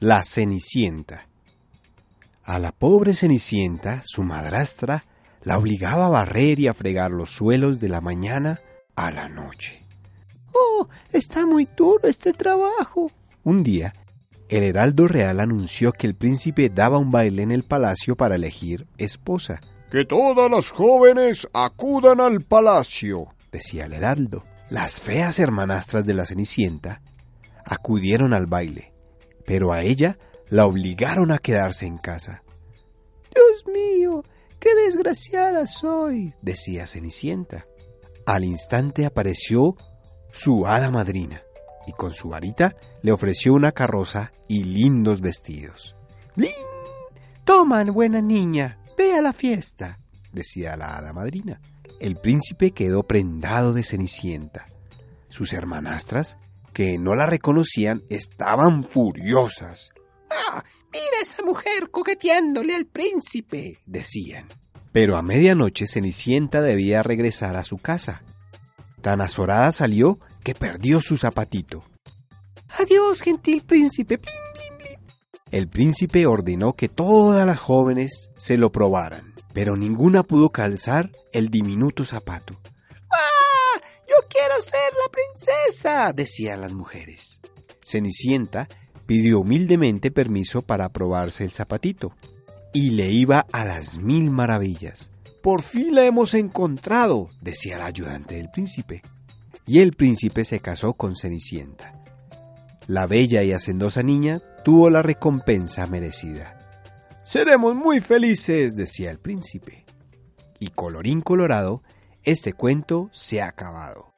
La Cenicienta. A la pobre Cenicienta, su madrastra, la obligaba a barrer y a fregar los suelos de la mañana a la noche. ¡Oh! Está muy duro este trabajo. Un día, el heraldo real anunció que el príncipe daba un baile en el palacio para elegir esposa. Que todas las jóvenes acudan al palacio, decía el heraldo. Las feas hermanastras de la Cenicienta acudieron al baile, pero a ella la obligaron a quedarse en casa. Dios mío, qué desgraciada soy, decía Cenicienta. Al instante apareció su hada madrina y con su varita le ofreció una carroza y lindos vestidos. ¡Blin! Toman, buena niña, ve a la fiesta, decía la hada madrina. El príncipe quedó prendado de Cenicienta. Sus hermanastras que no la reconocían estaban furiosas. ¡Ah! Mira esa mujer coqueteándole al príncipe, decían. Pero a medianoche Cenicienta debía regresar a su casa. Tan azorada salió que perdió su zapatito. Adiós, gentil príncipe. El príncipe ordenó que todas las jóvenes se lo probaran, pero ninguna pudo calzar el diminuto zapato quiero ser la princesa, decían las mujeres. Cenicienta pidió humildemente permiso para probarse el zapatito. Y le iba a las mil maravillas. Por fin la hemos encontrado, decía el ayudante del príncipe. Y el príncipe se casó con Cenicienta. La bella y hacendosa niña tuvo la recompensa merecida. Seremos muy felices, decía el príncipe. Y colorín colorado, este cuento se ha acabado.